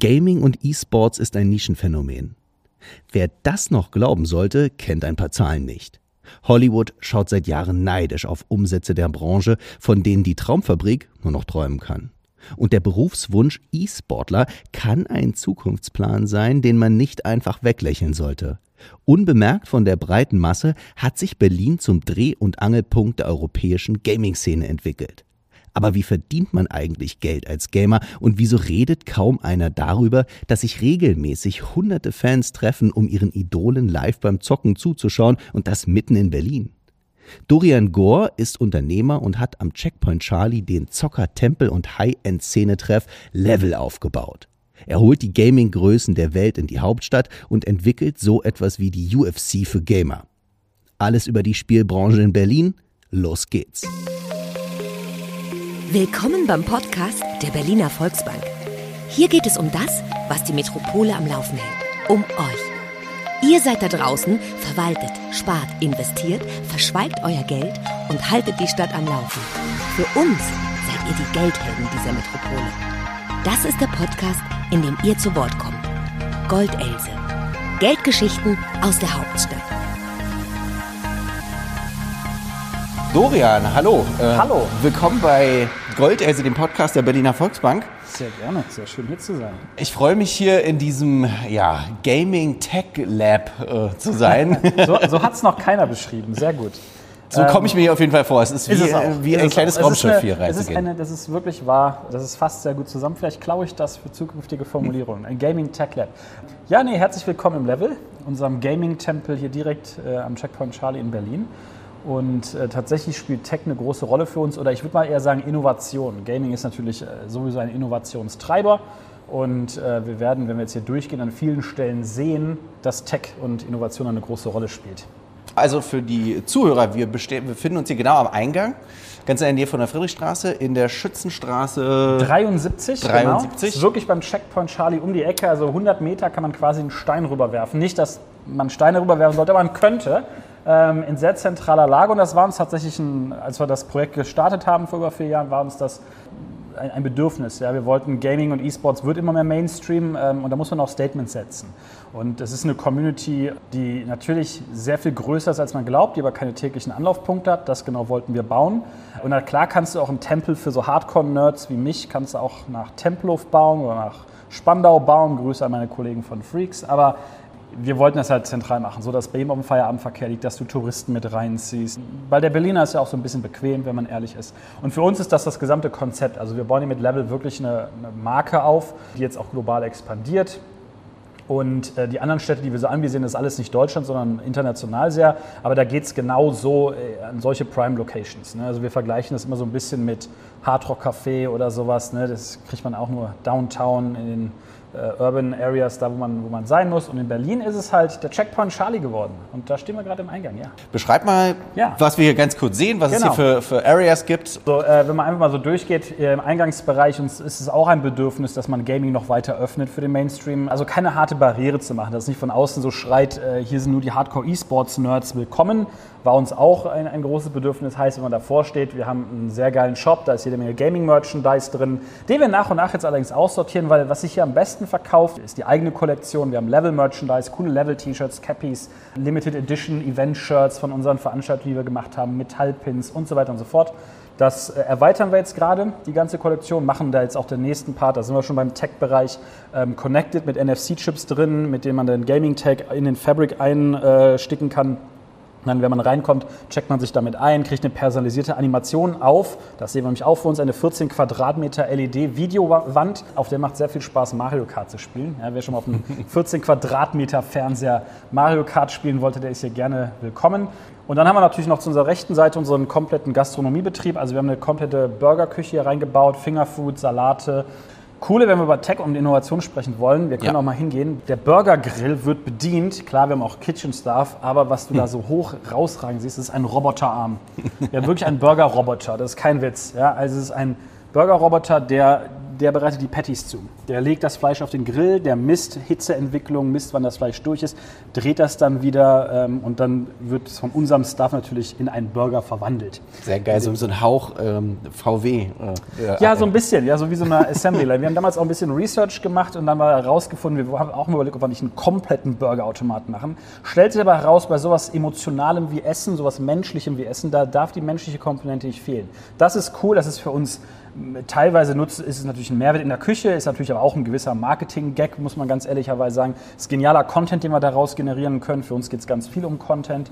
Gaming und E-Sports ist ein Nischenphänomen. Wer das noch glauben sollte, kennt ein paar Zahlen nicht. Hollywood schaut seit Jahren neidisch auf Umsätze der Branche, von denen die Traumfabrik nur noch träumen kann. Und der Berufswunsch E-Sportler kann ein Zukunftsplan sein, den man nicht einfach weglächeln sollte. Unbemerkt von der breiten Masse hat sich Berlin zum Dreh- und Angelpunkt der europäischen Gaming-Szene entwickelt. Aber wie verdient man eigentlich Geld als Gamer und wieso redet kaum einer darüber, dass sich regelmäßig hunderte Fans treffen, um ihren Idolen live beim Zocken zuzuschauen und das mitten in Berlin? Dorian Gore ist Unternehmer und hat am Checkpoint Charlie den Zocker-Tempel und High-End-Szene-Treff Level aufgebaut. Er holt die Gaming-Größen der Welt in die Hauptstadt und entwickelt so etwas wie die UFC für Gamer. Alles über die Spielbranche in Berlin? Los geht's! Willkommen beim Podcast der Berliner Volksbank. Hier geht es um das, was die Metropole am Laufen hält. Um euch. Ihr seid da draußen, verwaltet, spart, investiert, verschweigt euer Geld und haltet die Stadt am Laufen. Für uns seid ihr die Geldhelden dieser Metropole. Das ist der Podcast, in dem ihr zu Wort kommt. Goldelse. Geldgeschichten aus der Hauptstadt. Dorian, hallo. Äh, hallo. Willkommen bei Goldelse, dem Podcast der Berliner Volksbank. Sehr gerne, sehr schön hier zu sein. Ich freue mich hier in diesem ja, Gaming Tech Lab äh, zu sein. so so hat es noch keiner beschrieben, sehr gut. So ähm, komme ich mir hier auf jeden Fall vor. Es ist wie, ist es wie ein kleines Raumschiff hier reinzugehen. Ist eine, das ist wirklich wahr, das ist fast sehr gut zusammen. Vielleicht klaue ich das für zukünftige Formulierungen. Ein Gaming Tech Lab. Ja, nee, herzlich willkommen im Level, unserem Gaming-Tempel hier direkt äh, am Checkpoint Charlie in Berlin. Und äh, tatsächlich spielt Tech eine große Rolle für uns oder ich würde mal eher sagen Innovation. Gaming ist natürlich äh, sowieso ein Innovationstreiber und äh, wir werden, wenn wir jetzt hier durchgehen, an vielen Stellen sehen, dass Tech und Innovation eine große Rolle spielt. Also für die Zuhörer, wir befinden uns hier genau am Eingang, ganz in der Nähe von der Friedrichstraße, in der Schützenstraße 73. 73. Genau. Wirklich beim Checkpoint Charlie um die Ecke, also 100 Meter kann man quasi einen Stein rüberwerfen. Nicht, dass man Steine rüberwerfen sollte, aber man könnte ähm, in sehr zentraler Lage. Und das war uns tatsächlich, ein, als wir das Projekt gestartet haben vor über vier Jahren, war uns das ein, ein Bedürfnis. Ja. Wir wollten Gaming und E-Sports wird immer mehr Mainstream ähm, und da muss man auch Statements setzen. Und es ist eine Community, die natürlich sehr viel größer ist, als man glaubt, die aber keine täglichen Anlaufpunkte hat. Das genau wollten wir bauen. Und na klar kannst du auch einen Tempel für so Hardcore-Nerds wie mich, kannst du auch nach Tempelhof bauen oder nach Spandau bauen. Grüße an meine Kollegen von Freaks. Aber wir wollten das halt zentral machen, so dass ihm auf dem Feierabendverkehr liegt, dass du Touristen mit reinziehst. Weil der Berliner ist ja auch so ein bisschen bequem, wenn man ehrlich ist. Und für uns ist das das gesamte Konzept. Also wir bauen hier mit Level wirklich eine, eine Marke auf, die jetzt auch global expandiert. Und äh, die anderen Städte, die wir so anvisieren, ist alles nicht Deutschland, sondern international sehr. Aber da geht es genau so äh, an solche Prime-Locations. Ne? Also wir vergleichen das immer so ein bisschen mit Hard Rock Café oder sowas. Ne? Das kriegt man auch nur downtown in den äh, Urban Areas, da wo man, wo man sein muss. Und in Berlin ist es halt der Checkpoint Charlie geworden. Und da stehen wir gerade im Eingang, ja. Beschreib mal, ja. was wir hier ganz kurz sehen, was genau. es hier für, für Areas gibt. So, äh, wenn man einfach mal so durchgeht, im Eingangsbereich uns ist es auch ein Bedürfnis, dass man Gaming noch weiter öffnet für den Mainstream. Also keine harte Barriere zu machen, dass es nicht von außen so schreit, äh, hier sind nur die Hardcore-E-Sports-Nerds willkommen, war uns auch ein, ein großes Bedürfnis. Heißt, wenn man davor steht, wir haben einen sehr geilen Shop, da ist jede Menge Gaming-Merchandise drin, den wir nach und nach jetzt allerdings aussortieren, weil was sich hier am besten verkauft, ist die eigene Kollektion. Wir haben Level-Merchandise, coole Level-T-Shirts, Cappies, Limited Edition Event-Shirts von unseren Veranstaltungen, die wir gemacht haben, Metallpins und so weiter und so fort. Das äh, erweitern wir jetzt gerade, die ganze Kollektion, machen da jetzt auch den nächsten Part, da sind wir schon beim Tech-Bereich, ähm, connected mit NFC-Chips drin, mit denen man den Gaming-Tag in den Fabric einsticken kann dann, wenn man reinkommt, checkt man sich damit ein, kriegt eine personalisierte Animation auf. Das sehen wir nämlich auch für uns, eine 14 Quadratmeter LED-Videowand. Auf der macht sehr viel Spaß, Mario Kart zu spielen. Ja, wer schon mal auf einem 14 Quadratmeter Fernseher Mario Kart spielen wollte, der ist hier gerne willkommen. Und dann haben wir natürlich noch zu unserer rechten Seite unseren kompletten Gastronomiebetrieb. Also wir haben eine komplette Burgerküche hier reingebaut, Fingerfood, Salate, Coole, wenn wir über Tech und Innovation sprechen wollen, wir können ja. auch mal hingehen. Der Burger Grill wird bedient. Klar, wir haben auch Kitchen Staff, aber was du hm. da so hoch rausragen siehst, ist ein Roboterarm. Wir haben wirklich einen Burger-Roboter, das ist kein Witz. Ja? Also es ist ein Burger-Roboter, der der bereitet die Patties zu. Der legt das Fleisch auf den Grill, der misst Hitzeentwicklung, misst, wann das Fleisch durch ist, dreht das dann wieder ähm, und dann wird es von unserem Staff natürlich in einen Burger verwandelt. Sehr geil, so, so ein Hauch ähm, VW. Äh, ja, so ein bisschen, ja, so wie so eine Assembly Line. Wir haben damals auch ein bisschen Research gemacht und dann mal herausgefunden, wir haben auch mal überlegt, ob wir nicht einen kompletten Burgerautomat machen. Stellt sich aber heraus, bei sowas Emotionalem wie Essen, sowas Menschlichem wie Essen, da darf die menschliche Komponente nicht fehlen. Das ist cool, das ist für uns teilweise nutzt, ist es natürlich ein Mehrwert in der Küche, ist natürlich aber auch ein gewisser Marketing-Gag, muss man ganz ehrlicherweise sagen. Es ist genialer Content, den wir daraus generieren können. Für uns geht es ganz viel um Content.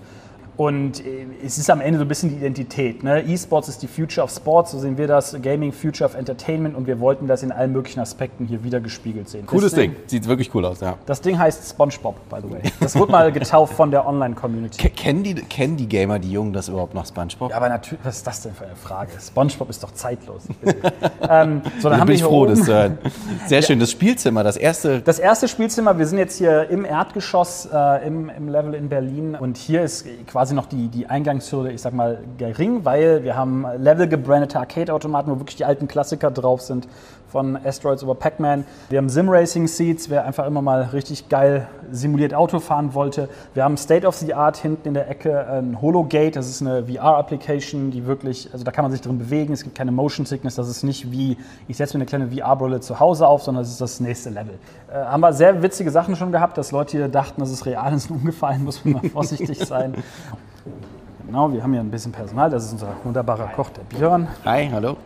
Und äh, es ist am Ende so ein bisschen die Identität. Ne? E-Sports ist die Future of Sports, so sehen wir das. Gaming, Future of Entertainment und wir wollten das in allen möglichen Aspekten hier wieder gespiegelt sehen. Cooles Deswegen, Ding, sieht wirklich cool aus, ja. Das Ding heißt SpongeBob, by the way. Das wurde mal getauft von der Online-Community. Kennen die, kennen die Gamer, die Jungen, das überhaupt noch SpongeBob? Ja, aber natürlich, was ist das denn für eine Frage? SpongeBob ist doch zeitlos. ähm, so, dann da bin ich froh, das zu hören. Sehr schön, das Spielzimmer, das erste. Das erste Spielzimmer, wir sind jetzt hier im Erdgeschoss, äh, im, im Level in Berlin und hier ist quasi noch die, die Eingangshürde, ich sag mal, gering, weil wir haben Level gebrandete Arcade-Automaten, wo wirklich die alten Klassiker drauf sind, von Asteroids über Pac-Man. Wir haben Sim-Racing-Seats, wer einfach immer mal richtig geil simuliert Auto fahren wollte. Wir haben State of the Art hinten in der Ecke ein Hologate, das ist eine VR-Application, die wirklich, also da kann man sich drin bewegen, es gibt keine Motion Sickness, das ist nicht wie, ich setze mir eine kleine VR-Brille zu Hause auf, sondern das ist das nächste Level. Äh, haben wir sehr witzige Sachen schon gehabt, dass Leute hier dachten, das ist real, ist umgefallen, muss man mal vorsichtig sein. Genau, wir haben hier ein bisschen Personal. Das ist unser wunderbarer Koch, der Björn. Hi, hallo.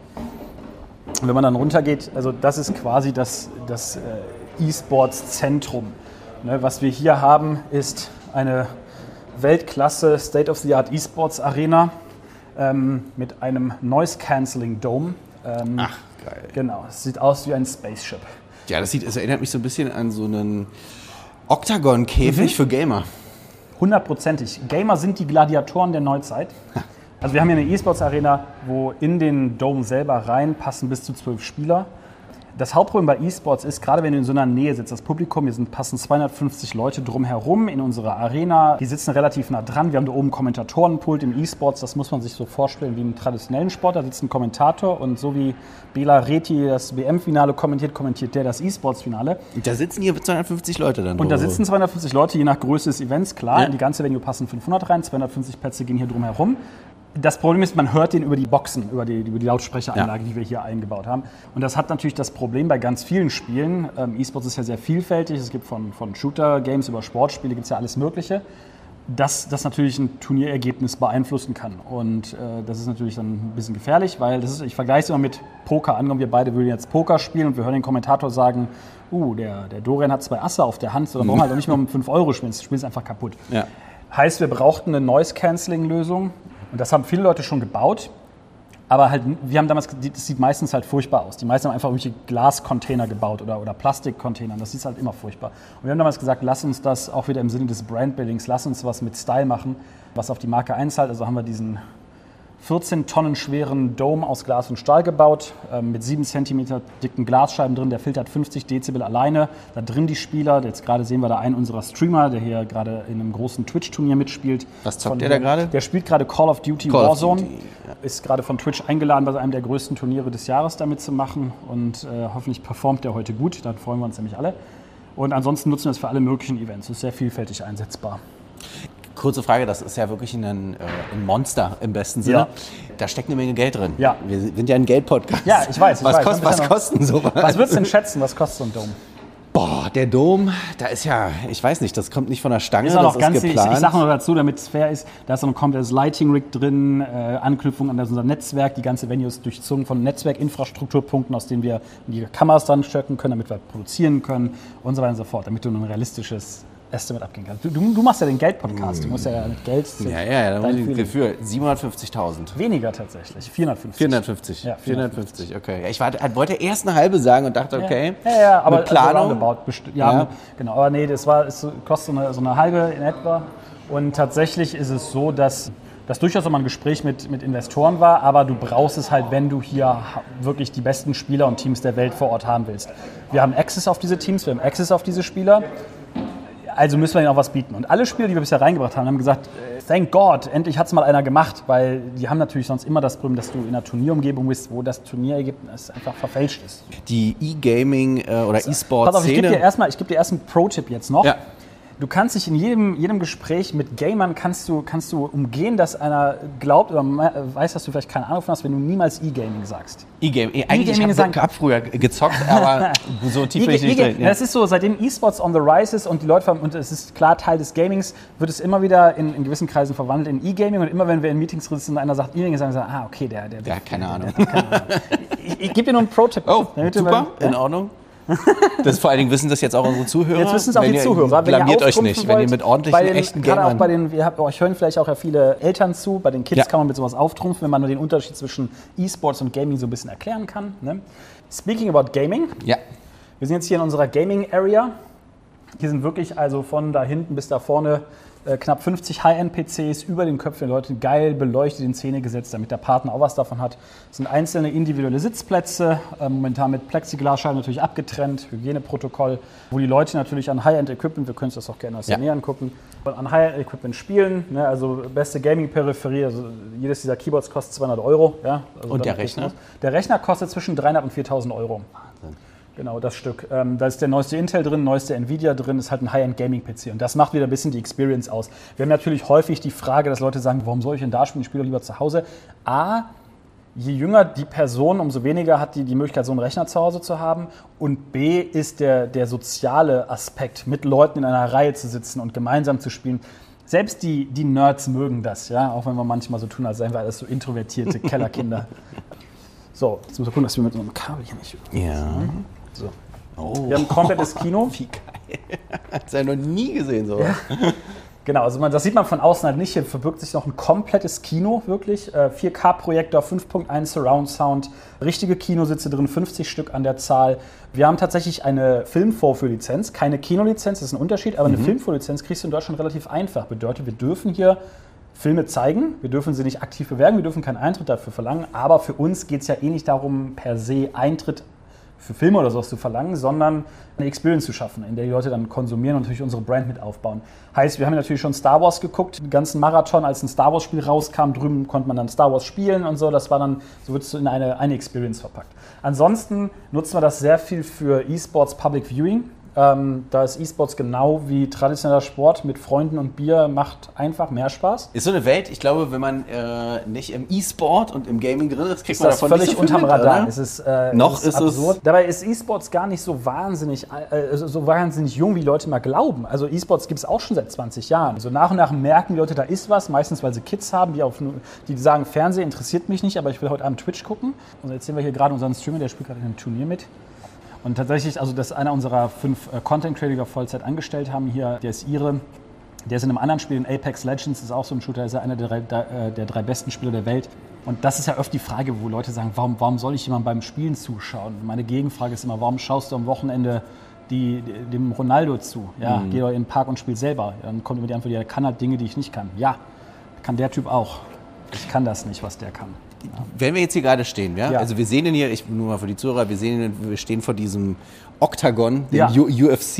Und wenn man dann runtergeht, also das ist quasi das, das äh, E-Sports-Zentrum. Ne, was wir hier haben, ist eine Weltklasse State-of-the-Art E-Sports Arena ähm, mit einem Noise-Canceling Dome. Ähm, Ach, geil. Genau, es sieht aus wie ein Spaceship. Ja, das sieht, es erinnert mich so ein bisschen an so einen Octagon-Käfig mhm. für Gamer. Hundertprozentig. Gamer sind die Gladiatoren der Neuzeit. Also wir haben hier eine E-Sports-Arena, wo in den Dome selber rein passen bis zu zwölf Spieler. Das Hauptproblem bei E-Sports ist, gerade wenn du in so einer Nähe sitzt, das Publikum, hier sind, passen 250 Leute drumherum in unserer Arena. Die sitzen relativ nah dran. Wir haben da oben Kommentatorenpult im E-Sports. Das muss man sich so vorstellen wie im traditionellen Sport. Da sitzt ein Kommentator und so wie Bela Reti das WM-Finale kommentiert, kommentiert der das E-Sports-Finale. Da sitzen hier 250 Leute dann. Und da sitzen 250 Leute, je nach Größe des Events, klar. Ja. In die ganze Venue passen 500 rein. 250 Plätze gehen hier drumherum. Das Problem ist, man hört den über die Boxen, über die, über die Lautsprecheranlage, ja. die wir hier eingebaut haben. Und das hat natürlich das Problem bei ganz vielen Spielen. Ähm, E-Sports ist ja sehr vielfältig. Es gibt von, von Shooter-Games über Sportspiele, gibt es ja alles Mögliche. Dass das natürlich ein Turnierergebnis beeinflussen kann. Und äh, das ist natürlich dann ein bisschen gefährlich, weil das ist, ich vergleiche es immer mit Poker. Angenommen, wir beide würden jetzt Poker spielen und wir hören den Kommentator sagen, uh, der, der Dorian hat zwei Asse auf der Hand, so dann brauchen wir halt auch nicht mehr um 5 Euro spielen, das Spiel ist einfach kaputt. Ja. Heißt, wir brauchten eine Noise-Canceling-Lösung und das haben viele Leute schon gebaut. Aber halt, wir haben damals, das sieht meistens halt furchtbar aus. Die meisten haben einfach irgendwelche Glascontainer gebaut oder, oder Plastikcontainer. Das sieht halt immer furchtbar. Und wir haben damals gesagt, lass uns das auch wieder im Sinne des Brandbuildings, lass uns was mit Style machen, was auf die Marke einzahlt. Also haben wir diesen 14 Tonnen schweren Dome aus Glas und Stahl gebaut, äh, mit 7 cm dicken Glasscheiben drin. Der filtert 50 Dezibel alleine. Da drin die Spieler. Jetzt gerade sehen wir da einen unserer Streamer, der hier gerade in einem großen Twitch-Turnier mitspielt. Was zockt der da gerade? Der spielt gerade Call of Duty Call Warzone. Of Duty. Ist gerade von Twitch eingeladen, bei einem der größten Turniere des Jahres damit zu machen. Und äh, hoffentlich performt der heute gut. Da freuen wir uns nämlich alle. Und ansonsten nutzen wir es für alle möglichen Events. Es ist sehr vielfältig einsetzbar. Kurze Frage, das ist ja wirklich ein, äh, ein Monster im besten Sinne. Ja. Da steckt eine Menge Geld drin. Ja. Wir sind ja ein Geldpodcast. Ja, ich weiß. Ich was weiß. Kost, was kosten sowas? Was würdest du denn schätzen, was kostet so ein Dom? Boah, der Dom, da ist ja, ich weiß nicht, das kommt nicht von der Stange, ist auch das ganz, ist geplant. Ich, ich sage noch dazu, damit es fair ist, da ist noch ein komplettes Lighting-Rig drin, äh, Anknüpfung an unser Netzwerk, die ganze Venue ist durchzogen von Netzwerkinfrastrukturpunkten, aus denen wir die Kameras dann stöcken können, damit wir produzieren können und so weiter und so fort, damit du ein realistisches Estimate abgehen kannst. Du, du, machst ja den Geld-Podcast, du musst ja mit Geld. Ja, ja, ja, da muss ich für 750.000. Weniger tatsächlich, 450. 450. Ja, 450, okay. Ja, ich war, wollte erst eine halbe sagen und dachte, okay. Ja, ja, ja aber Planung. Also ja, ja, genau. Aber nee, das war, es kostet so eine, so eine halbe in etwa. Und tatsächlich ist es so, dass das durchaus immer ein Gespräch mit, mit Investoren war, aber du brauchst es halt, wenn du hier wirklich die besten Spieler und Teams der Welt vor Ort haben willst. Wir haben Access auf diese Teams, wir haben Access auf diese Spieler Also müssen wir ihnen auch was bieten. Und alle Spieler, die wir bisher reingebracht haben, haben gesagt, äh, thank God, endlich hat es mal einer gemacht, weil die haben natürlich sonst immer das Problem, dass du in einer Turnierumgebung bist, wo das Turnierergebnis einfach verfälscht ist. Die E-Gaming äh, oder Pass auf, ich gebe dir E-Sport-Szene. erstmal, dir erst einen Pro-Tipp jetzt noch. Ja. Du kannst dich in jedem, jedem Gespräch mit Gamern kannst du, kannst du umgehen, dass einer glaubt oder weiß, dass du vielleicht keine Ahnung von hast, wenn du niemals E-Gaming sagst. E-Game. Eh, Eigentlich E-Gaming ich hab, früher gezockt, aber so tief bin ich nicht E-Gaming- drin. Das ist so, seitdem E-Sports on the rise ist und die Leute, und es ist klar Teil des Gamings, wird es immer wieder in, in gewissen Kreisen verwandelt in E-Gaming und immer wenn wir in Meetings sitzen und einer sagt E-Gaming, sagen sie, ah, okay, der, der, Der hat keine Ahnung. Ich, ich gebe dir nur einen Pro-Tipp. Oh, super, in Ordnung. Das vor allen Dingen wissen das jetzt auch unsere Zuhörer. Jetzt wissen es auch Wenn die ihr- Zuhörer. Ihr Blamiert euch nicht, wenn ihr wollt, mit ordentlichen, bei den, echten Gerade auch Gamern... bei den, wir habt, euch hören vielleicht auch ja viele Eltern zu, bei den Kids Ja. kann man mit sowas auftrumpfen, wenn man nur den Unterschied zwischen E-Sports und Gaming so ein bisschen erklären kann. Ne? Speaking about Gaming, ja, wir sind jetzt hier in unserer Gaming Area. Hier sind wirklich also von da hinten bis da vorne äh, knapp 50 High-End-PCs über den Köpfen der Leute geil beleuchtet in Szene gesetzt, damit der Partner auch was davon hat. Es sind einzelne individuelle Sitzplätze, äh, momentan mit Plexiglasscheiben natürlich abgetrennt, Hygieneprotokoll, wo die Leute natürlich an High-End-Equipment, wir können uns das auch gerne aus der Ja. Nähe angucken, an High-End-Equipment spielen. Ne? Also beste Gaming-Peripherie, also jedes dieser Keyboards kostet 200 Euro. Ja? Also Und der Rechner? Der Rechner kostet zwischen 300 und 4000 Euro. Genau, das Stück. Ähm, da ist der neueste Intel drin, neueste Nvidia drin, ist halt ein High-End-Gaming-PC. Und das macht wieder ein bisschen die Experience aus. Wir haben natürlich häufig die Frage, dass Leute sagen, warum soll ich denn da spielen? Ich spiele doch lieber zu Hause. A, je jünger die Person, umso weniger hat die die Möglichkeit, so einen Rechner zu Hause zu haben. Und B ist der, der soziale Aspekt, mit Leuten in einer Reihe zu sitzen und gemeinsam zu spielen. Selbst die, die Nerds mögen das, ja, auch wenn wir manchmal so tun, als seien wir alles so introvertierte Kellerkinder. So, jetzt muss ich gucken, dass wir mit so einem Kabel hier nicht. ja. So. Oh, Wir haben ein komplettes Kino. wie geil. Hat's ja noch nie gesehen so. Genau, also man, das sieht man von außen halt nicht. Hier verbirgt sich noch ein komplettes Kino, wirklich. Äh, 4K-Projektor, 5.1 Surround Sound, richtige Kinositze drin, 50 Stück an der Zahl. Wir haben tatsächlich eine Filmvorführlizenz, keine Kinolizenz, das ist ein Unterschied, aber eine Filmvorlizenz kriegst du in Deutschland relativ einfach. Bedeutet, wir dürfen hier Filme zeigen, wir dürfen sie nicht aktiv bewerben, wir dürfen keinen Eintritt dafür verlangen, aber für uns geht es ja eh nicht darum, per se Eintritt für Filme oder sowas zu verlangen, sondern eine Experience zu schaffen, in der die Leute dann konsumieren und natürlich unsere Brand mit aufbauen. Heißt, wir haben natürlich schon Star Wars geguckt, den ganzen Marathon, als ein Star Wars Spiel rauskam, drüben konnte man dann Star Wars spielen und so, das war dann, so wird es in eine, eine Experience verpackt. Ansonsten nutzen wir das sehr viel für E-Sports Public Viewing. Ähm, da ist E-Sports genau wie traditioneller Sport mit Freunden und Bier, macht einfach mehr Spaß. Ist so eine Welt, ich glaube, wenn man äh, nicht im E-Sport und im Gaming drin ist, kriegt ist man das davon völlig nicht so unterm mit, Radar. oder? Es ist, äh, Noch es ist es- absurd. Dabei ist E-Sports gar nicht so wahnsinnig, äh, so wahnsinnig jung, wie Leute mal glauben. Also E-Sports gibt es auch schon seit 20 Jahren. So nach und nach merken die Leute, da ist was, meistens weil sie Kids haben, die, auf, die sagen, Fernsehen interessiert mich nicht, aber ich will heute Abend Twitch gucken. Und jetzt sehen wir hier gerade unseren Streamer, der spielt gerade in einem Turnier mit. Und tatsächlich, also das ist einer unserer fünf äh, Content Creator, Vollzeit angestellt haben hier, der ist ihre. Der ist in einem anderen Spiel, in Apex Legends, ist auch so ein Shooter, ist er einer der drei, der, äh, der drei besten Spieler der Welt. Und das ist ja oft die Frage, wo Leute sagen, warum, warum soll ich jemandem beim Spielen zuschauen? Meine Gegenfrage ist immer, warum schaust du am Wochenende die, dem Ronaldo zu? Ja, geh doch in den Park und spiel selber. Dann kommt immer die Antwort, ja, er kann halt Dinge, die ich nicht kann. Ja, kann der Typ auch. Ich kann das nicht, was der kann. Wenn wir jetzt hier gerade stehen, ja? Ja. also wir sehen ihn hier, ich nur mal für die Zuhörer, wir sehen ihn, wir stehen vor diesem Oktagon, dem Ja. UFC.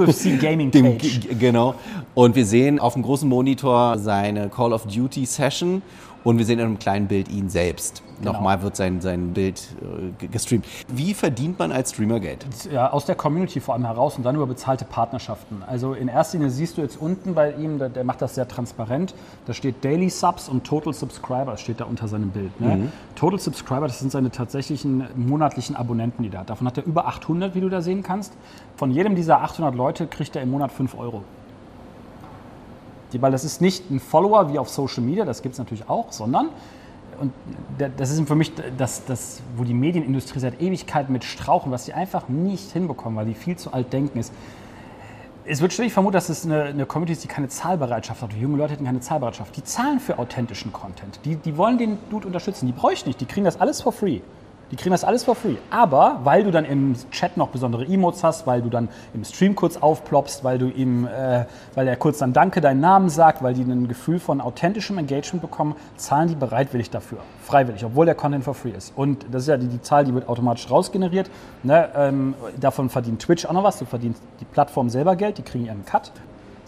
UFC Gaming dem, Cage. G- Genau. Und wir sehen auf dem großen Monitor seine Call of Duty Session und wir sehen in einem kleinen Bild ihn selbst. Genau. Nochmal wird sein, sein Bild äh, ge- gestreamt. Wie verdient man als Streamer Geld? ja, aus der Community vor allem heraus und dann über bezahlte Partnerschaften. Also in erster Linie siehst du jetzt unten bei ihm, der, der macht das sehr transparent, da steht Daily Subs und Total Subscriber, das steht da unter seinem Bild. Ne? Total Subscriber, das sind seine tatsächlichen monatlichen Abonnenten, die er hat. Davon hat er über 800, wie du da sehen kannst. Von jedem dieser 800 Leute kriegt er im Monat 5 Euro. Weil das ist nicht ein Follower wie auf Social Media, das gibt es natürlich auch, sondern und da- das ist für mich das, das, wo die Medienindustrie seit Ewigkeiten mit strauchen, was sie einfach nicht hinbekommen, weil die viel zu alt denken, ist, es wird ständig vermutet, dass es eine, eine Community ist, die keine Zahlbereitschaft hat. Die junge Leute hätten keine Zahlbereitschaft. Die zahlen für authentischen Content. Die, die wollen den Dude unterstützen. Die bräuchten nicht. Die kriegen das alles for free. Die kriegen das alles for free. Aber weil du dann im Chat noch besondere Emotes hast, weil du dann im Stream kurz aufploppst, weil du ihm, äh, weil er kurz dann Danke deinen Namen sagt, weil die ein Gefühl von authentischem Engagement bekommen, zahlen die bereitwillig dafür. Freiwillig, obwohl der Content for free ist. Und das ist ja die, die Zahl, die wird automatisch rausgeneriert. Ne? Ähm, davon verdient Twitch auch noch was. Du verdienst die Plattform selber Geld, die kriegen ihren Cut.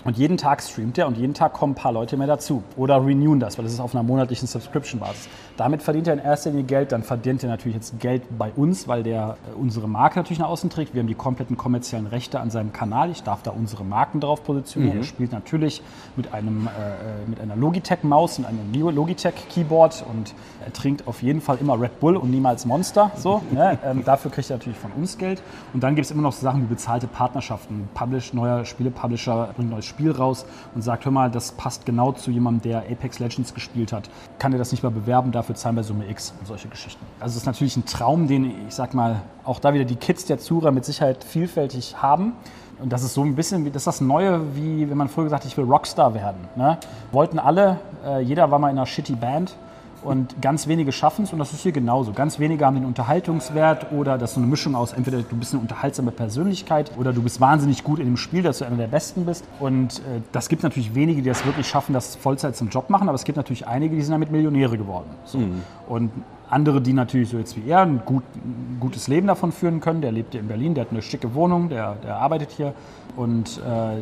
Und jeden Tag streamt er und jeden Tag kommen ein paar Leute mehr dazu. Oder renewen das, weil das ist auf einer monatlichen Subscription-Basis. Damit verdient er in erster Linie Geld. Dann verdient er natürlich jetzt Geld bei uns, weil der äh, unsere Marke natürlich nach außen trägt. Wir haben die kompletten kommerziellen Rechte an seinem Kanal. Ich darf da unsere Marken drauf positionieren. Mhm. Er spielt natürlich mit, einem, äh, äh mit einer Logitech-Maus und einem Logitech-Keyboard und er trinkt auf jeden Fall immer Red Bull und niemals Monster. So, ne? ähm, dafür kriegt er natürlich von uns Geld. Und dann gibt es immer noch so Sachen wie bezahlte Partnerschaften. Publish, neuer Spiele-Publisher bringt neues Spiel raus und sagt, hör mal, das passt genau zu jemandem, der Apex Legends gespielt hat. Kann er das nicht mal bewerben, dafür zahlen wir Summe X und solche Geschichten. Also es ist natürlich ein Traum, den ich sag mal, auch da wieder die Kids der Zuhörer mit Sicherheit vielfältig haben. Und das ist so ein bisschen, das ist das Neue, wie wenn man früher gesagt hat, ich will Rockstar werden. Ne? Wollten alle, äh, jeder war mal in einer shitty Band und ganz wenige schaffen es und das ist hier genauso. Ganz wenige haben den Unterhaltungswert oder das ist so eine Mischung aus, entweder du bist eine unterhaltsame Persönlichkeit oder du bist wahnsinnig gut in dem Spiel, dass du einer der Besten bist. Und äh, das gibt natürlich wenige, die das wirklich schaffen, das Vollzeit zum Job machen, aber es gibt natürlich einige, die sind damit Millionäre geworden. So. Mhm. Und andere, die natürlich so jetzt wie er ein, gut, ein, gutes Leben davon führen können. Der lebt hier in Berlin, der hat eine schicke Wohnung, der, der arbeitet hier. Und äh,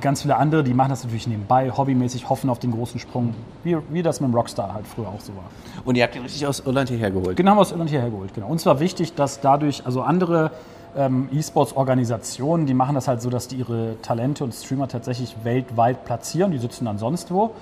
ganz viele andere, die machen das natürlich nebenbei, hobbymäßig, hoffen auf den großen Sprung, wie, wie das mit dem Rockstar halt früher auch so war. Und ihr habt ihn richtig aus Irland hierher geholt? Genau, aus Irland hierher geholt, genau. Uns war wichtig, dass dadurch, also andere ähm, E-Sports-Organisationen, die machen das halt so, dass die ihre Talente und Streamer tatsächlich weltweit platzieren. Die sitzen dann sonst wo.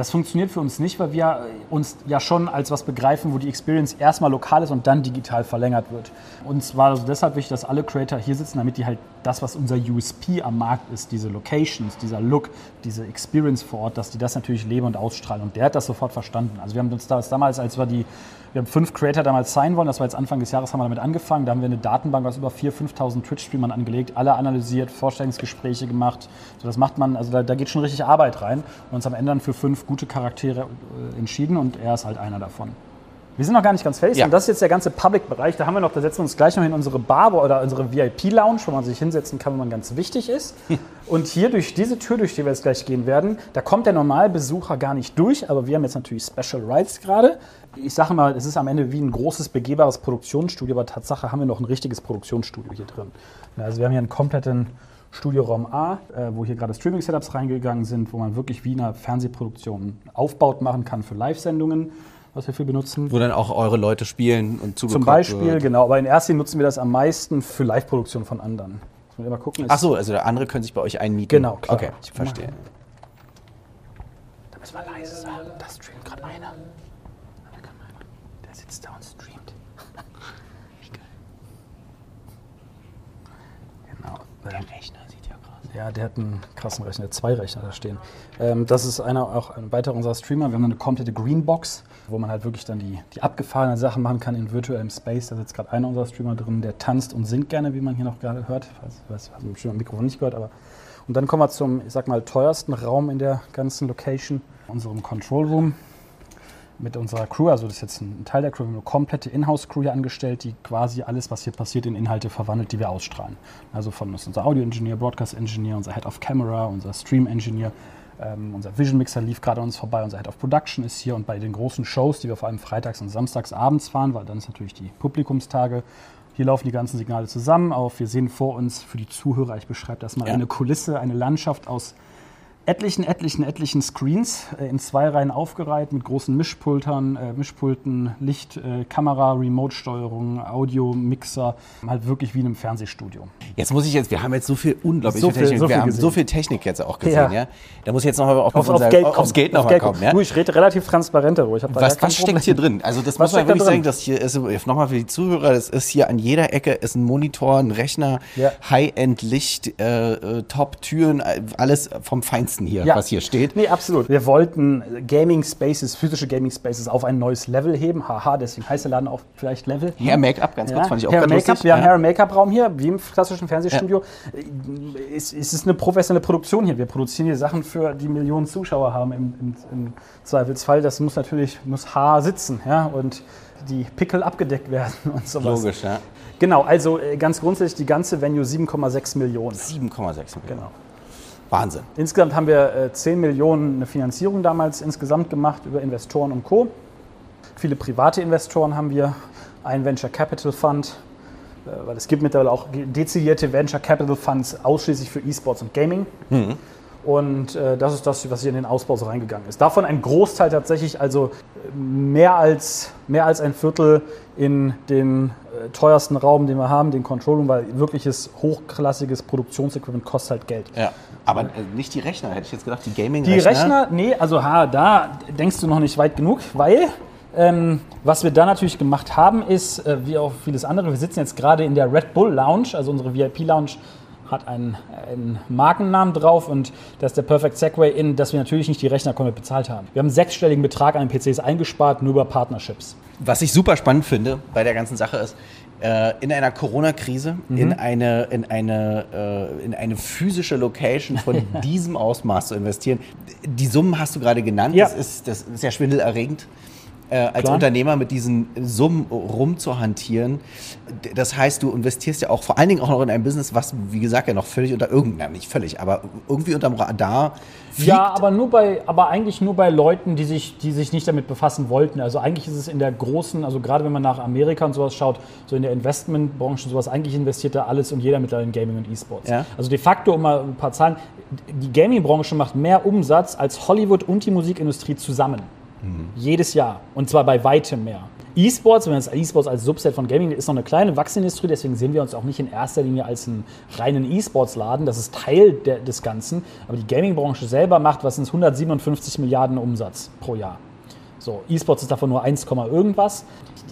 Das funktioniert für uns nicht, weil wir uns ja schon als was begreifen, wo die Experience erstmal lokal ist und dann digital verlängert wird. Uns war also deshalb wichtig, dass alle Creator hier sitzen, damit die halt das, was unser USP am Markt ist, diese Locations, dieser Look, diese Experience vor Ort, dass die das natürlich leben und ausstrahlen. Und der hat das sofort verstanden. Also wir haben uns damals, als wir die wir haben fünf Creator damals sein wollen, das war jetzt Anfang des Jahres, haben wir damit angefangen. Da haben wir eine Datenbank aus über 4.000, 5.000 Twitch-Streamern angelegt, alle analysiert, Vorstellungsgespräche gemacht. So, das macht man, also da, da, geht schon richtig Arbeit rein und uns am Ende dann für fünf gute Charaktere äh, entschieden und er ist halt einer davon. Wir sind noch gar nicht ganz fertig. Ja. Und das ist jetzt der ganze Public-Bereich. Da haben wir noch, da setzen wir uns gleich noch in unsere Bar oder unsere VIP-Lounge, wo man sich hinsetzen kann, wenn man ganz wichtig ist. Und hier durch diese Tür, durch die wir jetzt gleich gehen werden, da kommt der Normalbesucher gar nicht durch. Aber wir haben jetzt natürlich Special Rights gerade. Ich sage mal, es ist am Ende wie ein großes, begehbares Produktionsstudio, aber Tatsache haben wir noch ein richtiges Produktionsstudio hier drin. Also wir haben hier einen kompletten Studioraum A, äh, wo hier gerade Streaming-Setups reingegangen sind, wo man wirklich wie eine Fernsehproduktion aufbaut machen kann für Live-Sendungen was wir viel benutzen. Wo dann auch eure Leute spielen und zubekommen. Zum Beispiel, wird. genau. Aber in Linie nutzen wir das am meisten für Live-Produktion von anderen. Muss man immer gucken. Ach so, also andere können sich bei euch einmieten. Genau, klar. Okay, ich verstehe. Da müssen wir leise sagen. Da streamt gerade einer. Der sitzt da und streamt. Wie geil. Genau. Der Rechner sieht ja krass. Ja, der hat einen krassen Rechner, zwei Rechner da stehen. Ähm, das ist einer, auch ein weiterer unserer Streamer. Wir haben eine komplette Greenbox wo man halt wirklich dann die, die abgefahrenen Sachen machen kann in virtuellem Space. Da sitzt gerade einer unserer Streamer drin, der tanzt und singt gerne, wie man hier noch gerade hört. Weiß, weiß, hast du bestimmt am Mikrofon nicht gehört, aber. Und dann kommen wir zum, ich sag mal, teuersten Raum in der ganzen Location, unserem Control Room mit unserer Crew, also das ist jetzt ein Teil der Crew, wir haben eine komplette Inhouse-Crew hier angestellt, die quasi alles, was hier passiert, in Inhalte verwandelt, die wir ausstrahlen. Also von unser Audio-Engineer, Broadcast-Engineer, unser Head of Camera, unser Stream-Engineer, ähm, unser Vision Mixer lief gerade an uns vorbei, unser Head of Production ist hier und bei den großen Shows, die wir vor allem freitags und samstags abends fahren, weil dann ist natürlich die Publikumstage. Hier laufen die ganzen Signale zusammen auf. Wir sehen vor uns für die Zuhörer, ich beschreibe das mal, ja. eine Kulisse, eine Landschaft aus etlichen, etlichen, etlichen Screens äh, in zwei Reihen aufgereiht mit großen Mischpultern, äh, Mischpulten, Licht, äh, Kamera, Remote-Steuerung, Audio, Mixer, halt wirklich wie in einem Fernsehstudio. Jetzt muss ich jetzt, wir haben jetzt so viel unglaublich so viel, Technik, so wir haben gesehen. so viel Technik jetzt auch gesehen, ja. ja? Da muss ich jetzt noch auf, auf, auf, Geld aufs Geld noch mal kommen. Ja? Du, ich rede relativ transparent darüber. was, was steckt hier drin? Also das was muss man wirklich da sagen, dass hier ist, nochmal für die Zuhörer, das ist hier an jeder Ecke ist ein Monitor, ein Rechner, ja. High-End-Licht, äh, äh, Top-Türen, alles vom Feinsten Feinsten hier, ja. was hier steht. Nee, absolut. Wir wollten Gaming Spaces, physische Gaming Spaces auf ein neues Level heben. Haha, deswegen heißt der Laden auch vielleicht Level. Hair Make-up, ganz kurz, fand ich auch Hair Make-up. Wir haben Hair Make-up-Raum hier, wie im klassischen Fernsehstudio. Ja. Es, es, ist eine professionelle Produktion hier. Wir produzieren hier Sachen für die Millionen Zuschauer haben im, im, im Zweifelsfall. Das muss natürlich, muss Haar sitzen, ja, und die Pickel abgedeckt werden und sowas. Logisch, ja. Genau, also äh, ganz grundsätzlich die ganze Venue 7,6 Millionen. 7,6 Millionen. Genau. Wahnsinn. Insgesamt haben wir äh, 10 Millionen eine Finanzierung damals insgesamt gemacht über Investoren und Co. Viele private Investoren haben wir, ein Venture Capital Fund, äh, weil es gibt mittlerweile auch dezidierte Venture Capital Funds ausschließlich für E-Sports und Gaming. Mhm. Und äh, das ist das, was hier in den Ausbau so reingegangen ist. Davon ein Großteil tatsächlich, also mehr als, mehr als ein Viertel in den äh, teuersten Raum, den wir haben, den Control Room, weil wirkliches hochklassiges Produktionsequipment kostet halt Geld. Ja, aber äh, nicht die Rechner, hätte ich jetzt gedacht, die Die Rechner, nee, also ha, da denkst du noch nicht weit genug, weil ähm, was wir da natürlich gemacht haben, ist, äh, wie auch vieles andere, wir sitzen jetzt gerade in der Red Bull Lounge, also unsere VIP-Lounge hat einen, einen, Markennamen drauf und das ist der Perfect Segway in, dass wir natürlich nicht die Rechner komplett bezahlt haben. Wir haben einen sechsstelligen Betrag an den PCs eingespart, nur über Partnerships. Was ich super spannend finde bei der ganzen Sache ist, äh, in einer Corona-Krise, mhm. in, eine, in, eine, äh, in eine physische Location von diesem Ausmaß zu investieren. Die Summen hast du gerade genannt, ja. das, ist, das ist ja schwindelerregend äh, als Klar. Unternehmer mit diesen Summen rumzuhantieren. Das heißt, du investierst ja auch vor allen Dingen auch noch in ein Business, was, wie gesagt, ja noch völlig unter irgendeinem, nicht völlig, aber irgendwie unterm Radar fliegt. Ja, aber nur bei, aber eigentlich nur bei Leuten, die sich, die sich nicht damit befassen wollten. Also eigentlich ist es in der großen, also gerade wenn man nach Amerika und sowas schaut, so in der Investmentbranche und sowas, eigentlich investiert da alles und jeder mittlerweile in Gaming und E-Sports. Ja. Also de facto, um mal ein paar Zahlen, die Gaming-Branche macht mehr Umsatz als Hollywood und die Musikindustrie zusammen. Jedes Jahr. Und zwar bei weitem mehr. E-Sports, wenn man das E-Sports als Subset von Gaming ist noch eine kleine Wachsindustrie, deswegen sehen wir uns auch nicht in erster Linie als einen reinen E-Sports-Laden. Das ist Teil der, des Ganzen. Aber die Gaming-Branche selber macht, was sind 157 Milliarden Umsatz pro Jahr. So, E-Sports ist davon nur 1, irgendwas.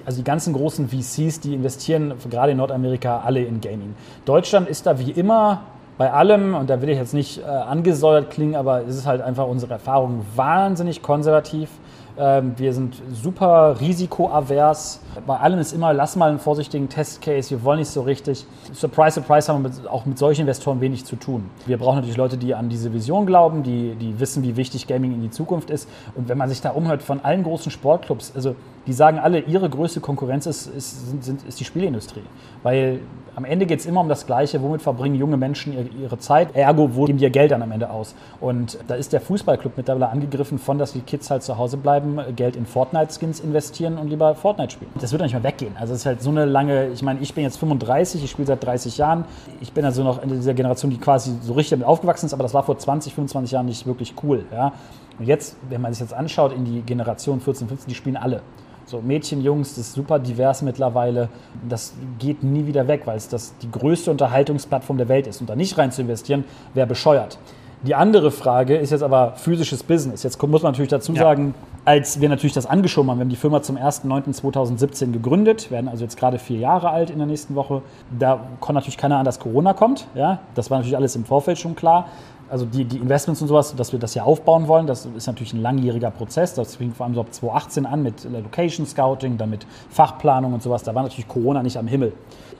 Also die ganzen großen VCs, die investieren gerade in Nordamerika alle in Gaming. Deutschland ist da wie immer bei allem, und da will ich jetzt nicht äh, angesäuert klingen, aber es ist halt einfach unsere Erfahrung wahnsinnig konservativ. Ähm, wir sind super risikoavers. Bei allem ist immer, lass mal einen vorsichtigen Testcase, wir wollen nicht so richtig. Surprise, surprise haben wir mit, auch mit solchen Investoren wenig zu tun. Wir brauchen natürlich Leute, die an diese Vision glauben, die, die wissen, wie wichtig Gaming in die Zukunft ist. Und wenn man sich da umhört von allen großen Sportclubs, also die sagen alle, ihre größte Konkurrenz ist, ist, sind, ist die Spielindustrie. Weil am Ende geht es immer um das Gleiche, womit verbringen junge Menschen ihre Zeit, ergo, wo geben die ihr Geld dann am Ende aus. Und da ist der Fußballclub mittlerweile angegriffen von, dass die Kids halt zu Hause bleiben, Geld in Fortnite-Skins investieren und lieber Fortnite spielen. Das wird doch nicht mehr weggehen. Also es ist halt so eine lange, ich meine, ich bin jetzt 35, ich spiele seit 30 Jahren. Ich bin also noch in dieser Generation, die quasi so richtig damit aufgewachsen ist, aber das war vor 20, 25 Jahren nicht wirklich cool. Ja? Und jetzt, wenn man sich jetzt anschaut, in die Generation 14, 15, die spielen alle. So Mädchen, Jungs, das ist super divers mittlerweile. Das geht nie wieder weg, weil es das die größte Unterhaltungsplattform der Welt ist. Und da nicht rein zu investieren, wäre bescheuert. Die andere Frage ist jetzt aber physisches Business. Jetzt muss man natürlich dazu sagen, ja. als wir natürlich das angeschoben haben, wir haben die Firma zum 1.9.2017 gegründet, werden also jetzt gerade vier Jahre alt in der nächsten Woche. Da konnte natürlich keiner an, dass Corona kommt. Ja? Das war natürlich alles im Vorfeld schon klar also die, die Investments und sowas, dass wir das ja aufbauen wollen, das ist natürlich ein langjähriger Prozess. Das fing vor allem so ab 2018 an mit Location Scouting, dann mit Fachplanung und sowas. Da war natürlich Corona nicht am Himmel.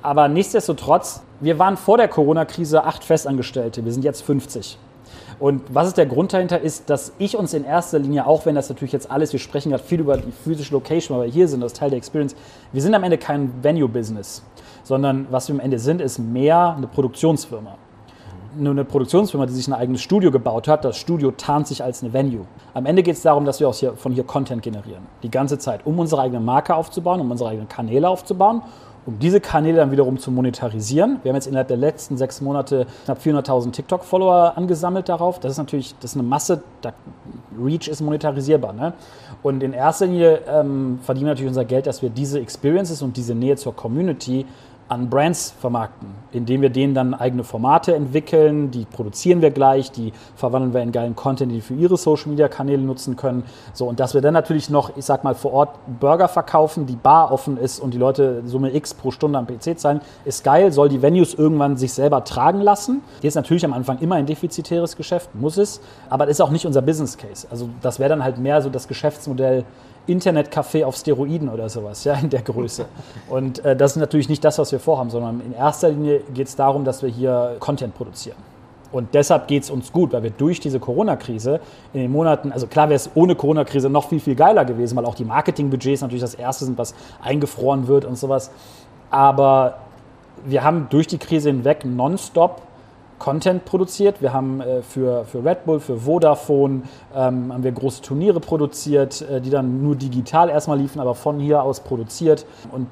Aber nichtsdestotrotz, wir waren vor der Corona-Krise acht Festangestellte, wir sind jetzt 50. Und was ist der Grund dahinter ist, dass ich uns in erster Linie, auch wenn das natürlich jetzt alles, wir sprechen gerade viel über die physische Location, weil wir hier sind, das Teil der Experience, wir sind am Ende kein Venue-Business, sondern was wir am Ende sind, ist mehr eine Produktionsfirma nur eine Produktionsfirma, die sich ein eigenes Studio gebaut hat. Das Studio tarnt sich als eine Venue. Am Ende geht es darum, dass wir aus hier, von hier Content generieren. Die ganze Zeit, um unsere eigene Marke aufzubauen, um unsere eigenen Kanäle aufzubauen, um diese Kanäle dann wiederum zu monetarisieren. Wir haben jetzt innerhalb der letzten sechs Monate knapp 400.000 TikTok-Follower angesammelt darauf. Das ist natürlich das ist eine Masse, da, Reach ist monetarisierbar. Ne? Und in erster Linie ähm, verdienen wir natürlich unser Geld, dass wir diese Experiences und diese Nähe zur Community an Brands vermarkten, indem wir denen dann eigene Formate entwickeln, die produzieren wir gleich, die verwandeln wir in geilen Content, die für ihre Social Media Kanäle nutzen können. So und dass wir dann natürlich noch, ich sag mal, vor Ort Burger verkaufen, die Bar offen ist und die Leute Summe X pro Stunde am PC zahlen, ist geil, soll die Venues irgendwann sich selber tragen lassen. Ist natürlich am Anfang immer ein defizitäres Geschäft, muss es, aber das ist auch nicht unser Business Case. Also das wäre dann halt mehr so das Geschäftsmodell Internetcafé auf Steroiden oder sowas, ja, in der Größe. Und äh, das ist natürlich nicht das, was wir vorhaben, sondern in erster Linie geht es darum, dass wir hier Content produzieren. Und deshalb geht es uns gut, weil wir durch diese Corona-Krise in den Monaten, also klar wäre es ohne Corona-Krise noch viel, viel geiler gewesen, weil auch die Marketingbudgets natürlich das Erste sind, was eingefroren wird und sowas. Aber wir haben durch die Krise hinweg nonstop Content produziert. Wir haben äh, für, für Red Bull, für Vodafone, ähm, haben wir große Turniere produziert, äh, die dann nur digital erstmal liefen, aber von hier aus produziert. Und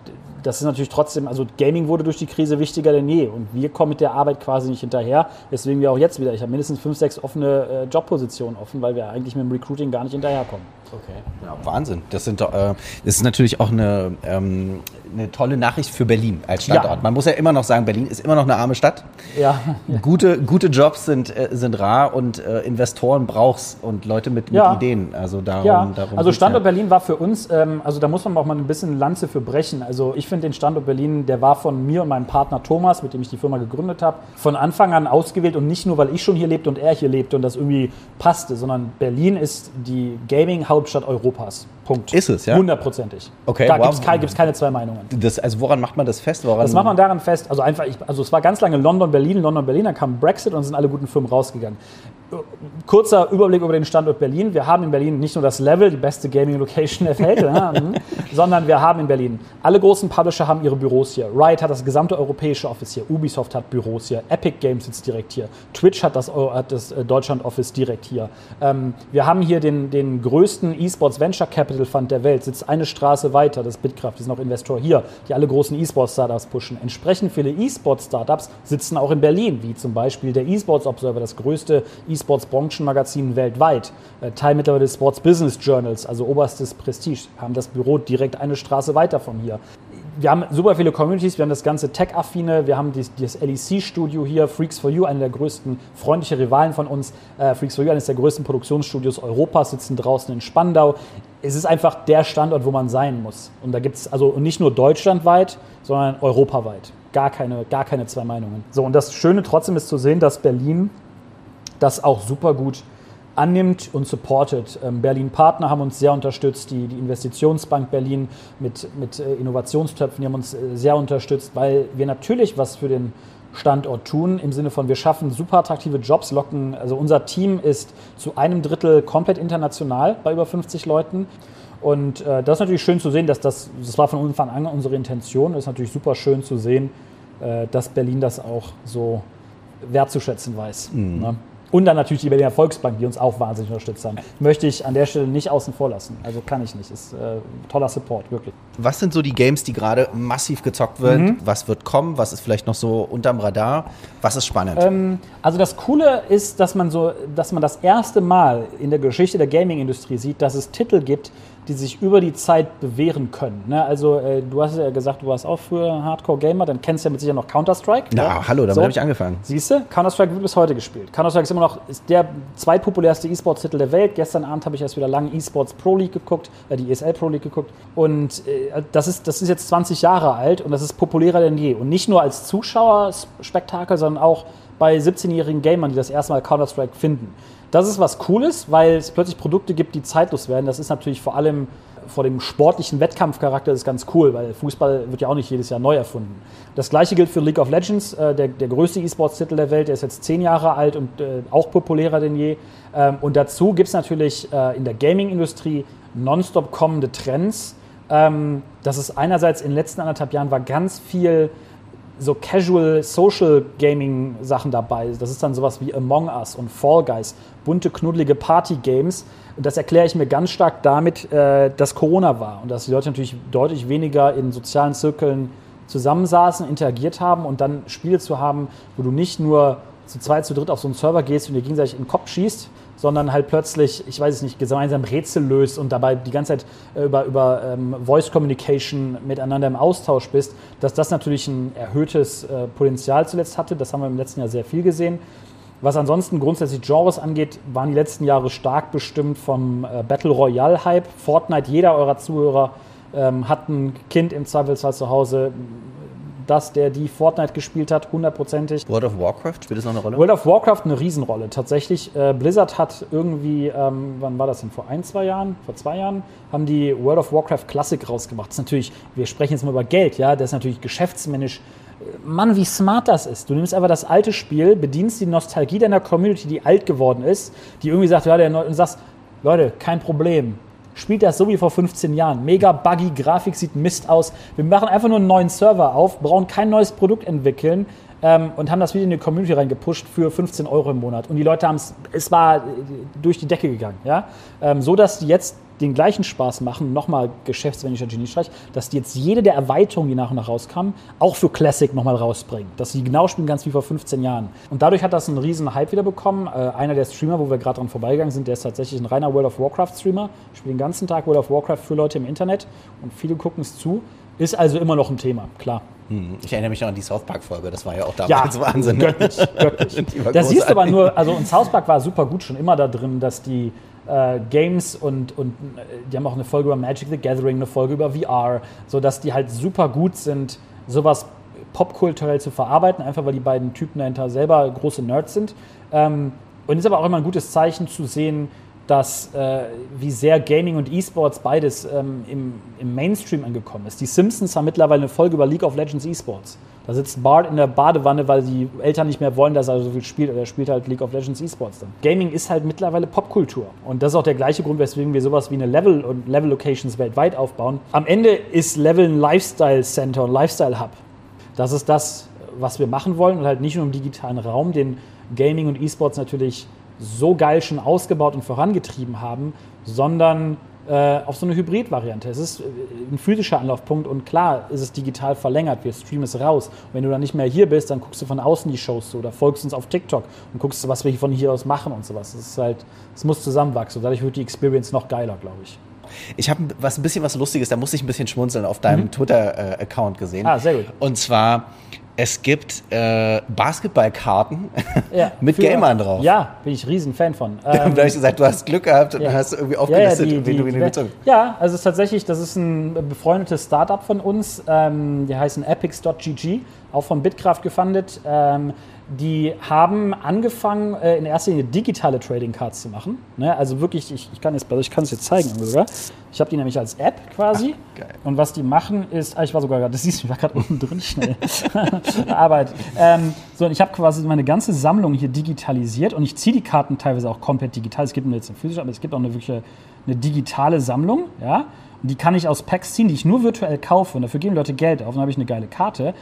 das ist natürlich trotzdem, also Gaming wurde durch die Krise wichtiger denn je und wir kommen mit der Arbeit quasi nicht hinterher, weswegen wir auch jetzt wieder, ich habe mindestens fünf, sechs offene äh, Jobpositionen offen, weil wir eigentlich mit dem Recruiting gar nicht hinterherkommen. Okay. Ja, Wahnsinn. Das, sind, äh, das ist natürlich auch eine, ähm, eine tolle Nachricht für Berlin als Standort. Ja. Man muss ja immer noch sagen, Berlin ist immer noch eine arme Stadt. Ja. Gute, gute Jobs sind, äh, sind rar und äh, Investoren brauchst und Leute mit, ja. mit Ideen. Also darum, ja. darum Also Standort. Berlin war für uns, ähm, also da muss man auch mal ein bisschen Lanze für brechen. Also ich finde den Standort Berlin, der war von mir und meinem Partner Thomas, mit dem ich die Firma gegründet habe, von Anfang an ausgewählt und nicht nur, weil ich schon hier lebte und er hier lebte und das irgendwie passte, sondern Berlin ist die Gaming-Hauptstadt Europas. Punkt. Ist es, ja? Hundertprozentig. Okay, da wow. gibt es keine zwei Meinungen. Das, also woran macht man das fest? Woran das macht man daran fest. Also einfach, ich, also es war ganz lange London, Berlin, London, Berlin, dann kam Brexit und sind alle guten Firmen rausgegangen. Kurzer Überblick über den Standort Berlin. Wir haben in Berlin nicht nur das Level, die beste Gaming-Location der Welt, mhm, sondern wir haben in Berlin alle großen Publisher haben ihre Büros hier. Riot hat das gesamte europäische Office hier. Ubisoft hat Büros hier. Epic Games sitzt direkt hier. Twitch hat das, hat das äh, Deutschland-Office direkt hier. Ähm, wir haben hier den, den größten E-Sports Venture Capital Fund der Welt. Sitzt eine Straße weiter. Das ist Bitkraft. Die sind auch Investor hier, die alle großen E-Sports-Startups pushen. Entsprechend viele E-Sports-Startups sitzen auch in Berlin, wie zum Beispiel der E-Sports Observer, das größte E-Sports-Branchenmagazin weltweit. Äh, Teil mittlerweile des Sports Business Journals, also oberstes Prestige, haben das Büro direkt eine Straße weiter von hier wir haben super viele Communities, wir haben das ganze Tech-affine, wir haben das LEC-Studio hier, Freaks for You, einer der größten freundliche Rivalen von uns. Äh, Freaks for You, eines der größten Produktionsstudios Europas, sitzen draußen in Spandau. Es ist einfach der Standort, wo man sein muss. Und da gibt es also nicht nur deutschlandweit, sondern europaweit. Gar keine, gar keine zwei Meinungen. So, und das Schöne trotzdem ist zu sehen, dass Berlin das auch super gut annimmt und supportet. Ähm, Berlin Partner haben uns sehr unterstützt, die, die Investitionsbank Berlin mit, mit äh, Innovationstöpfen, die haben uns äh, sehr unterstützt, weil wir natürlich was für den Standort tun, im Sinne von, wir schaffen super attraktive Jobs, locken, also unser Team ist zu einem Drittel komplett international bei über 50 Leuten. Und äh, das ist natürlich schön zu sehen, dass das, das war von Anfang an unsere Intention, das ist natürlich super schön zu sehen, äh, dass Berlin das auch so wertzuschätzen weiß. Mhm. Ne? Und dann natürlich die Berliner Volksbank, die uns auch wahnsinnig unterstützt haben. Möchte ich an der Stelle nicht außen vor lassen. Also kann ich nicht. Ist äh, toller Support, wirklich. Was sind so die Games, die gerade massiv gezockt werden? Mhm. Was wird kommen? Was ist vielleicht noch so unterm Radar? Was ist spannend? Ähm, also das Coole ist, dass man so, dass man das erste Mal in der Geschichte der Gaming-Industrie sieht, dass es Titel gibt, die sich über die Zeit bewähren können. Ne? Also äh, du hast ja gesagt, du warst auch für Hardcore-Gamer, dann kennst du ja mit Sicherheit noch Counter-Strike. Na, ja? hallo, damit so. habe ich angefangen. Siehst du, Counter-Strike wird bis heute gespielt. Counter-Strike ist immer noch ist der zweitpopulärste E-Sports-Titel der Welt. Gestern Abend habe ich erst wieder lange E-Sports Pro League geguckt, äh, die ESL Pro League geguckt. Und äh, das, ist, das ist jetzt 20 Jahre alt und das ist populärer denn je. Und nicht nur als Zuschauerspektakel, sondern auch bei 17-jährigen Gamern, die das erste Mal Counter-Strike finden. Das ist was Cooles, weil es plötzlich Produkte gibt, die zeitlos werden. Das ist natürlich vor allem vor dem sportlichen Wettkampfcharakter ist ganz cool, weil Fußball wird ja auch nicht jedes Jahr neu erfunden. Das gleiche gilt für League of Legends, äh, der, der größte E-Sports-Titel der Welt, der ist jetzt zehn Jahre alt und äh, auch populärer denn je. Ähm, und dazu gibt es natürlich äh, in der Gaming-Industrie nonstop kommende Trends. Ähm, das ist einerseits in den letzten anderthalb Jahren war ganz viel so Casual Social Gaming Sachen dabei. Das ist dann sowas wie Among Us und Fall Guys, bunte, knuddelige Party Games. Und das erkläre ich mir ganz stark damit, äh, dass Corona war und dass die Leute natürlich deutlich weniger in sozialen Zirkeln zusammensaßen, interagiert haben und dann Spiele zu haben, wo du nicht nur zu zweit, zu dritt auf so einen Server gehst und dir gegenseitig in den Kopf schießt, sondern halt plötzlich, ich weiß es nicht, gemeinsam Rätsel löst und dabei die ganze Zeit äh, über, über ähm, Voice Communication miteinander im Austausch bist, dass das natürlich ein erhöhtes äh, Potenzial zuletzt hatte. Das haben wir im letzten Jahr sehr viel gesehen. Was ansonsten grundsätzlich Genres angeht, waren die letzten Jahre stark bestimmt vom äh, Battle Royale Hype. Fortnite, jeder eurer Zuhörer ähm, hat ein Kind im Zweifelsfall zu Hause, dass der die Fortnite gespielt hat, hundertprozentig. World of Warcraft spielt das noch eine Rolle? World of Warcraft eine Riesenrolle. Tatsächlich, äh, Blizzard hat irgendwie, ähm, wann war das denn? Vor ein, zwei Jahren? Vor zwei Jahren haben die World of Warcraft Classic rausgemacht. Das ist natürlich, wir sprechen jetzt mal über Geld, ja, das ist natürlich geschäftsmännisch. Mann, wie smart das ist. Du nimmst einfach das alte Spiel, bedienst die Nostalgie deiner Community, die alt geworden ist, die irgendwie sagt, ja, der Neu und sagst, Leute, kein Problem spielt das so wie vor 15 Jahren. Mega buggy, Grafik sieht Mist aus. Wir machen einfach nur einen neuen Server auf, brauchen kein neues Produkt entwickeln ähm, und haben das wieder in die Community reingepusht für 15 Euro im Monat. Und die Leute haben es, es war durch die Decke gegangen. Ja? Ähm, so dass die jetzt den gleichen Spaß machen, nochmal geschäftsmännischer Geniestreich, dass die jetzt jede der Erweiterungen, die nach und nach rauskamen, auch für Classic nochmal rausbringen. Dass sie genau spielen ganz wie vor 15 Jahren. Und dadurch hat das einen riesen Hype wieder bekommen. Äh, einer der Streamer, wo wir gerade dran vorbeigegangen sind, der ist tatsächlich ein reiner World of Warcraft-Streamer. Spielt den ganzen Tag World of Warcraft für Leute im Internet und viele gucken es zu. Ist also immer noch ein Thema, klar. Hm, ich erinnere mich noch an die South Park-Folge, das war ja auch damals ja, Wahnsinn. Ne? Göttlich, göttlich. Da siehst du aber nur, also und South Park war super gut schon immer da drin, dass die äh, Games und, und äh, die haben auch eine Folge über Magic the Gathering, eine Folge über VR, sodass die halt super gut sind, sowas popkulturell zu verarbeiten, einfach weil die beiden Typen dahinter selber große Nerds sind. Ähm, und ist aber auch immer ein gutes Zeichen zu sehen, dass äh, wie sehr Gaming und E-Sports beides ähm, im, im, Mainstream angekommen ist. Die Simpsons haben mittlerweile eine Folge über League of Legends E-Sports. Da sitzt Bart in der Badewanne, weil die Eltern nicht mehr wollen, dass er so viel spielt. Oder er spielt halt League of Legends E-Sports dann. Gaming ist halt mittlerweile Popkultur. Und das ist auch der gleiche Grund, weswegen wir sowas wie eine Level und Level Locations weltweit aufbauen. Am Ende ist Level ein Lifestyle Center und Lifestyle Hub. Das ist das, was wir machen wollen und halt nicht nur im digitalen Raum, den Gaming und E-Sports natürlich so geil schon ausgebaut und vorangetrieben haben, sondern äh, auf so eine Hybrid-Variante. Es ist äh, ein physischer Anlaufpunkt und klar ist es digital verlängert. Wir streamen es raus. Und wenn du dann nicht mehr hier bist, dann guckst du von außen die Shows zu oder folgst uns auf TikTok und guckst, was wir von hier aus machen und sowas. Es ist halt, es muss zusammenwachsen. Und dadurch wird die Experience noch geiler, glaube ich. Ich habe was ein bisschen was Lustiges, da musste ich ein bisschen schmunzeln auf deinem mhm. Twitter-Account gesehen. Ah, sehr gut. Und zwar es gibt äh, Basketballkarten ja, mit für, Gamern drauf. Ja, bin ich riesen Fan von. Ähm, da habe ich gesagt, du hast Glück gehabt und ja. hast irgendwie aufgelistet, ja, ja, die, wen du gezogen Ja, also es ist tatsächlich, das ist ein befreundetes Startup von uns. Ähm, die heißen epics.gg, auch von Bitkraft gefundet. Ähm, die haben angefangen, äh, in erster Linie digitale Trading Cards zu machen. Ne? Also wirklich, ich, ich kann es ich kann es jetzt zeigen sogar. Ich habe die nämlich als App quasi. Ach, geil. Und was die machen ist, ah, ich war sogar gerade, das siehst du, ich war gerade unten drin schnell. Arbeit. Ähm, so, und ich habe quasi meine ganze Sammlung hier digitalisiert und ich ziehe die Karten teilweise auch komplett digital. Es gibt nur jetzt eine physische, aber es gibt auch eine wirkliche eine digitale Sammlung, ja. Und die kann ich aus Packs ziehen, die ich nur virtuell kaufe. Und dafür geben Leute Geld auf. Und dann habe ich eine geile Karte.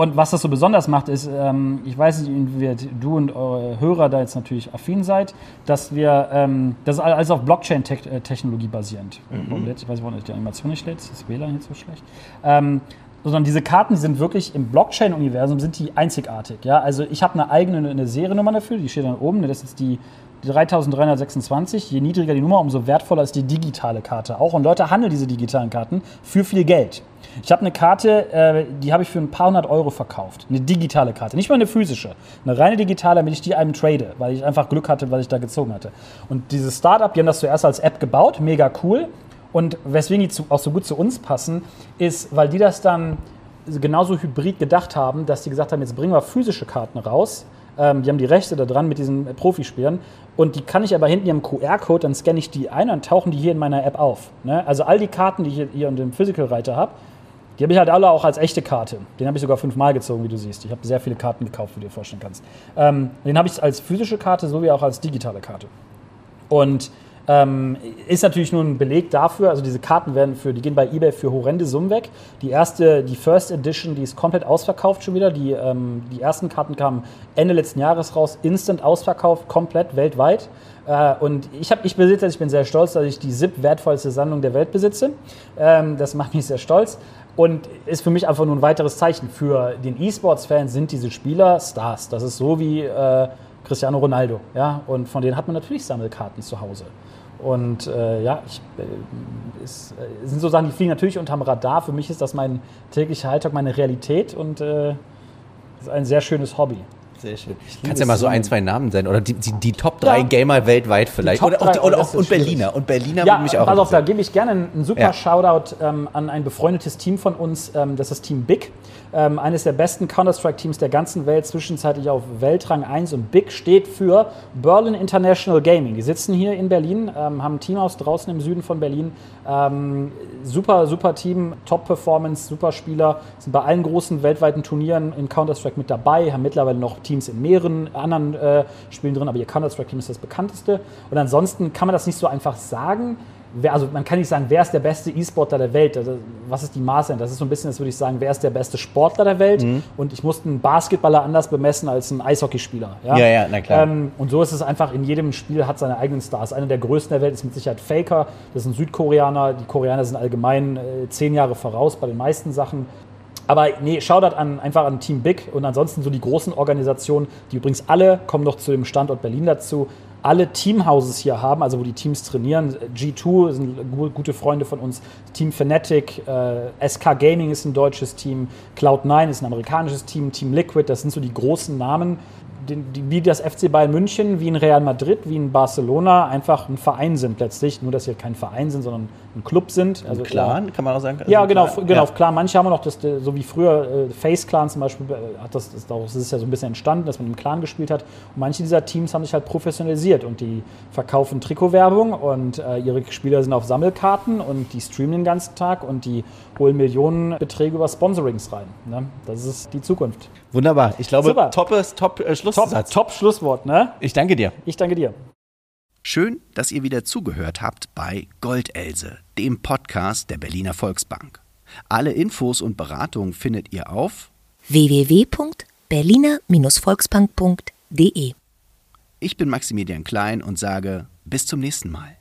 Und was das so besonders macht, ist, ähm, ich weiß nicht, inwieweit du und eure Hörer da jetzt natürlich affin seid, dass wir, ähm, das ist alles auf Blockchain-Technologie basierend. Mhm. Ich weiß nicht, warum die Animation nicht lädt, ist das WLAN jetzt so schlecht. Ähm, sondern diese Karten, die sind wirklich im Blockchain-Universum, sind die einzigartig. Ja? Also ich habe eine eigene eine Seriennummer dafür, die steht dann oben, das ist die 3326. Je niedriger die Nummer, umso wertvoller ist die digitale Karte auch. Und Leute handeln diese digitalen Karten für viel Geld. Ich habe eine Karte, äh, die habe ich für ein paar hundert Euro verkauft. Eine digitale Karte, nicht mal eine physische. Eine reine digitale, damit ich die einem trade, weil ich einfach Glück hatte, weil ich da gezogen hatte. Und dieses Startup, die haben das zuerst als App gebaut, mega cool. Und weswegen die zu, auch so gut zu uns passen, ist, weil die das dann genauso hybrid gedacht haben, dass die gesagt haben, jetzt bringen wir physische Karten raus. Ähm, die haben die Rechte da dran mit diesen Profispielern. Und die kann ich aber hinten im QR-Code, dann scanne ich die ein und tauchen die hier in meiner App auf. Ne? Also all die Karten, die ich hier unter dem Physical-Reiter habe, die habe ich halt alle auch als echte Karte. Den habe ich sogar fünfmal gezogen, wie du siehst. Ich habe sehr viele Karten gekauft, wie du dir vorstellen kannst. Ähm, den habe ich als physische Karte sowie auch als digitale Karte. Und ähm, ist natürlich nur ein Beleg dafür, also diese Karten werden für, die gehen bei eBay für horrende Summen weg. Die erste, die First Edition, die ist komplett ausverkauft schon wieder. Die, ähm, die ersten Karten kamen Ende letzten Jahres raus, instant ausverkauft, komplett weltweit. Äh, und ich, hab, ich besitze, ich bin sehr stolz, dass ich die SIP wertvollste Sammlung der Welt besitze. Ähm, das macht mich sehr stolz. Und ist für mich einfach nur ein weiteres Zeichen. Für den E-Sports-Fan sind diese Spieler Stars. Das ist so wie äh, Cristiano Ronaldo. Ja? Und von denen hat man natürlich Sammelkarten zu Hause. Und äh, ja, ich, äh, ist, äh, sind so Sachen, die fliegen natürlich unterm Radar. Für mich ist das mein täglicher Alltag, meine Realität und äh, ist ein sehr schönes Hobby. Sehr schön. Kannst ja mal so ein, zwei Namen nennen oder die, die, die Top 3 ja. Gamer weltweit vielleicht. Oder, drei, oder, auch, und Berliner. Und Berliner ja, würde mich auch. Pass auf, da gebe ich gerne einen super ja. Shoutout ähm, an ein befreundetes Team von uns. Ähm, das ist Team Big. Ähm, eines der besten Counter-Strike-Teams der ganzen Welt, zwischenzeitlich auf Weltrang 1. Und Big steht für Berlin International Gaming. Die sitzen hier in Berlin, ähm, haben ein Team aus draußen im Süden von Berlin. Ähm, super, super Team, Top-Performance, super Spieler. Sind bei allen großen weltweiten Turnieren in Counter-Strike mit dabei, haben mittlerweile noch Teams in mehreren anderen äh, Spielen drin, aber ihr Counter-Strike-Team ist das bekannteste. Und ansonsten kann man das nicht so einfach sagen. wer, also man kann nicht sagen, wer ist der beste E-Sportler der Welt? Also, was ist die Maße? Das ist so ein bisschen, das würde ich sagen, wer ist der beste Sportler der Welt? Mhm. Und ich musste einen Basketballer anders bemessen als einen Eishockeyspieler. Ja, ja, ja na klar. Ähm, und so ist es einfach, in jedem Spiel hat seine eigenen Stars. Einer der größten der Welt ist mit Sicherheit Faker, das ist ein Südkoreaner. Die Koreaner sind allgemein äh, zehn Jahre voraus bei den meisten Sachen. Aber nee, Shoutout an, einfach an Team Big und ansonsten so die großen Organisationen, die übrigens alle kommen noch zu dem Standort Berlin dazu alle Teamhouses hier haben, also wo die Teams trainieren. G2 sind gute Freunde von uns, Team Fnatic, äh, SK Gaming ist ein deutsches Team, Cloud9 ist ein amerikanisches Team, Team Liquid, das sind so die großen Namen, die, wie das FC Bayern München, wie in Real Madrid, wie in Barcelona einfach ein Verein sind letztlich. Nur, dass sie kein Verein sind, sondern ein Club sind. Also Clan, ja, kann man auch sagen. Also ja, genau, Clan. genau, ja. klar. Manche haben noch das, so wie früher äh, Face Clan zum Beispiel, äh, hat das, das, das ist ja so ein bisschen entstanden, dass man im Clan gespielt hat. Und manche dieser Teams haben sich halt professionalisiert und die verkaufen Trikotwerbung und äh, ihre Spieler sind auf Sammelkarten und die streamen den ganzen Tag und die holen Millionenbeträge über Sponsorings rein. Ne? Das ist die Zukunft. Wunderbar. Ich glaube, Super. top, top äh, Schlusssatz. Top, top Schlusswort, ne? Ich danke dir. Ich danke dir. Schön, dass ihr wieder zugehört habt bei Goldelse, dem Podcast der Berliner Volksbank. Alle Infos und Beratungen findet ihr auf www.berliner-volksbank.de. Ich bin Maximilian Klein und sage bis zum nächsten Mal.